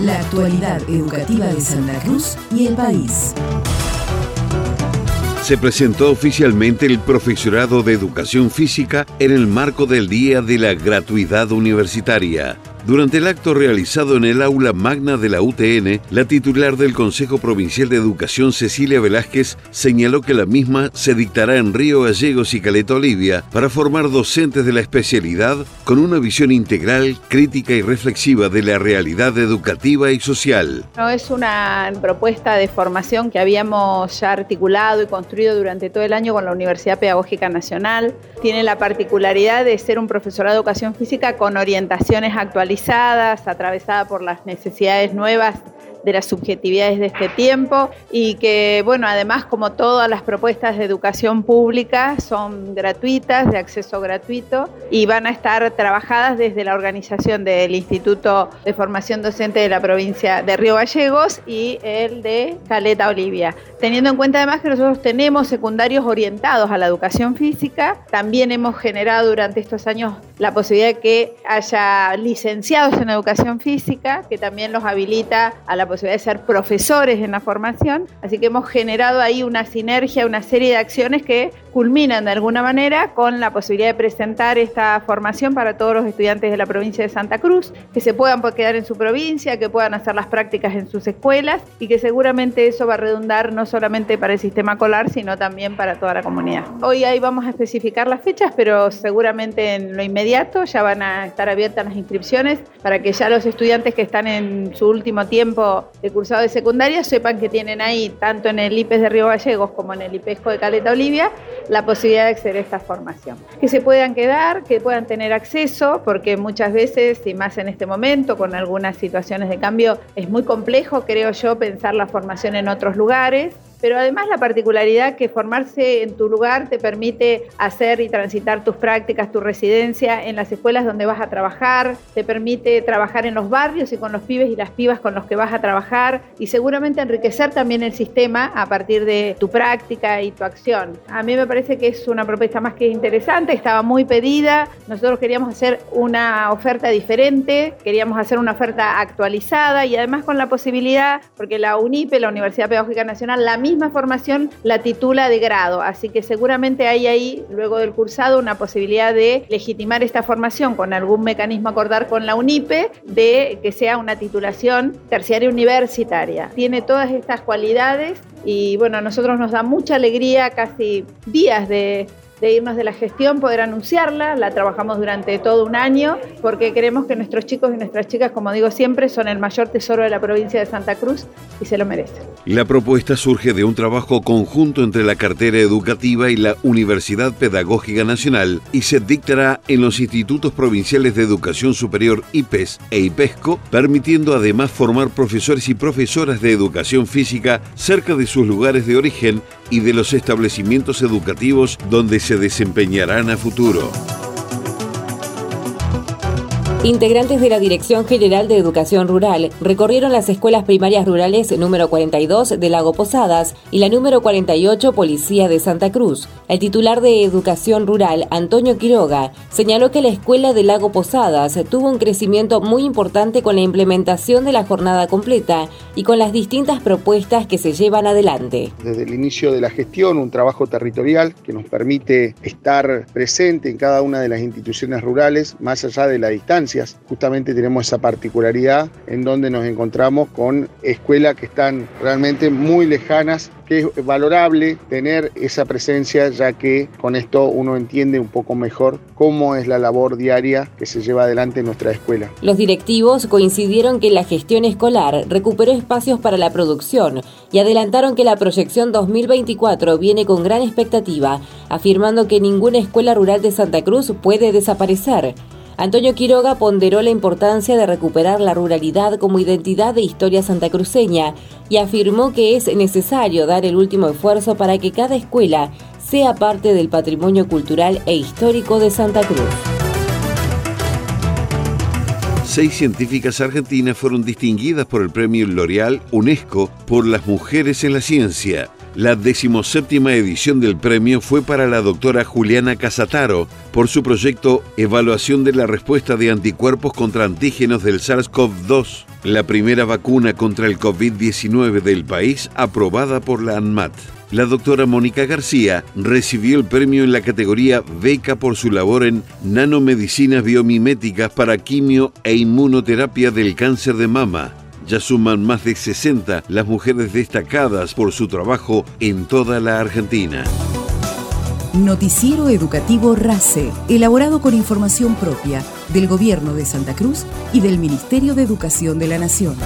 la actualidad educativa de Santa Cruz y el país. Se presentó oficialmente el profesorado de educación física en el marco del Día de la Gratuidad Universitaria. Durante el acto realizado en el aula magna de la UTN, la titular del Consejo Provincial de Educación, Cecilia Velázquez, señaló que la misma se dictará en Río Gallegos y Caleta Olivia para formar docentes de la especialidad con una visión integral, crítica y reflexiva de la realidad educativa y social. No es una propuesta de formación que habíamos ya articulado y construido durante todo el año con la Universidad Pedagógica Nacional. Tiene la particularidad de ser un profesorado de educación física con orientaciones actualizadas atravesada por las necesidades nuevas de las subjetividades de este tiempo y que, bueno, además como todas las propuestas de educación pública son gratuitas, de acceso gratuito y van a estar trabajadas desde la organización del Instituto de Formación Docente de la provincia de Río Gallegos y el de Caleta Olivia. Teniendo en cuenta además que nosotros tenemos secundarios orientados a la educación física, también hemos generado durante estos años la posibilidad de que haya licenciados en educación física, que también los habilita a la posibilidad de ser profesores en la formación. Así que hemos generado ahí una sinergia, una serie de acciones que culminan de alguna manera con la posibilidad de presentar esta formación para todos los estudiantes de la provincia de Santa Cruz, que se puedan quedar en su provincia, que puedan hacer las prácticas en sus escuelas y que seguramente eso va a redundar no solamente para el sistema colar, sino también para toda la comunidad. Hoy ahí vamos a especificar las fechas, pero seguramente en lo inmediato ya van a estar abiertas las inscripciones para que ya los estudiantes que están en su último tiempo de cursado de secundaria sepan que tienen ahí, tanto en el IPES de Río Gallegos como en el IPESCO de Caleta Olivia, la posibilidad de acceder a esta formación. Que se puedan quedar, que puedan tener acceso, porque muchas veces, y más en este momento, con algunas situaciones de cambio, es muy complejo, creo yo, pensar la formación en otros lugares pero además la particularidad que formarse en tu lugar te permite hacer y transitar tus prácticas, tu residencia en las escuelas donde vas a trabajar, te permite trabajar en los barrios y con los pibes y las pibas con los que vas a trabajar y seguramente enriquecer también el sistema a partir de tu práctica y tu acción. A mí me parece que es una propuesta más que interesante, estaba muy pedida, nosotros queríamos hacer una oferta diferente, queríamos hacer una oferta actualizada y además con la posibilidad, porque la UNIPE, la Universidad Pedagógica Nacional, la misma formación la titula de grado, así que seguramente hay ahí, luego del cursado, una posibilidad de legitimar esta formación con algún mecanismo acordar con la UNIPE de que sea una titulación terciaria universitaria. Tiene todas estas cualidades y bueno, a nosotros nos da mucha alegría, casi días de de irnos de la gestión, poder anunciarla. La trabajamos durante todo un año porque queremos que nuestros chicos y nuestras chicas, como digo siempre, son el mayor tesoro de la provincia de Santa Cruz y se lo merecen. La propuesta surge de un trabajo conjunto entre la cartera educativa y la Universidad Pedagógica Nacional y se dictará en los institutos provinciales de educación superior IPES e IPESCO, permitiendo además formar profesores y profesoras de educación física cerca de sus lugares de origen y de los establecimientos educativos donde se desempeñarán a futuro. Integrantes de la Dirección General de Educación Rural recorrieron las escuelas primarias rurales número 42 de Lago Posadas y la número 48 Policía de Santa Cruz. El titular de Educación Rural, Antonio Quiroga, señaló que la escuela de Lago Posadas tuvo un crecimiento muy importante con la implementación de la jornada completa y con las distintas propuestas que se llevan adelante. Desde el inicio de la gestión, un trabajo territorial que nos permite estar presente en cada una de las instituciones rurales, más allá de la distancia Justamente tenemos esa particularidad en donde nos encontramos con escuelas que están realmente muy lejanas que es valorable tener esa presencia ya que con esto uno entiende un poco mejor cómo es la labor diaria que se lleva adelante en nuestra escuela. Los directivos coincidieron que la gestión escolar recuperó espacios para la producción y adelantaron que la proyección 2024 viene con gran expectativa, afirmando que ninguna escuela rural de Santa Cruz puede desaparecer. Antonio Quiroga ponderó la importancia de recuperar la ruralidad como identidad de historia santacruceña y afirmó que es necesario dar el último esfuerzo para que cada escuela sea parte del patrimonio cultural e histórico de Santa Cruz. seis científicas argentinas fueron distinguidas por el premio L'Oreal UNESCO por las mujeres en la ciencia. La decimoséptima edición del premio fue para la doctora Juliana Casataro por su proyecto Evaluación de la respuesta de anticuerpos contra antígenos del SARS-CoV-2, la primera vacuna contra el COVID-19 del país aprobada por la ANMAT. La doctora Mónica García recibió el premio en la categoría Beca por su labor en nanomedicinas biomiméticas para quimio e inmunoterapia del cáncer de mama ya suman más de 60 las mujeres destacadas por su trabajo en toda la Argentina. Noticiero Educativo RACE, elaborado con información propia del Gobierno de Santa Cruz y del Ministerio de Educación de la Nación.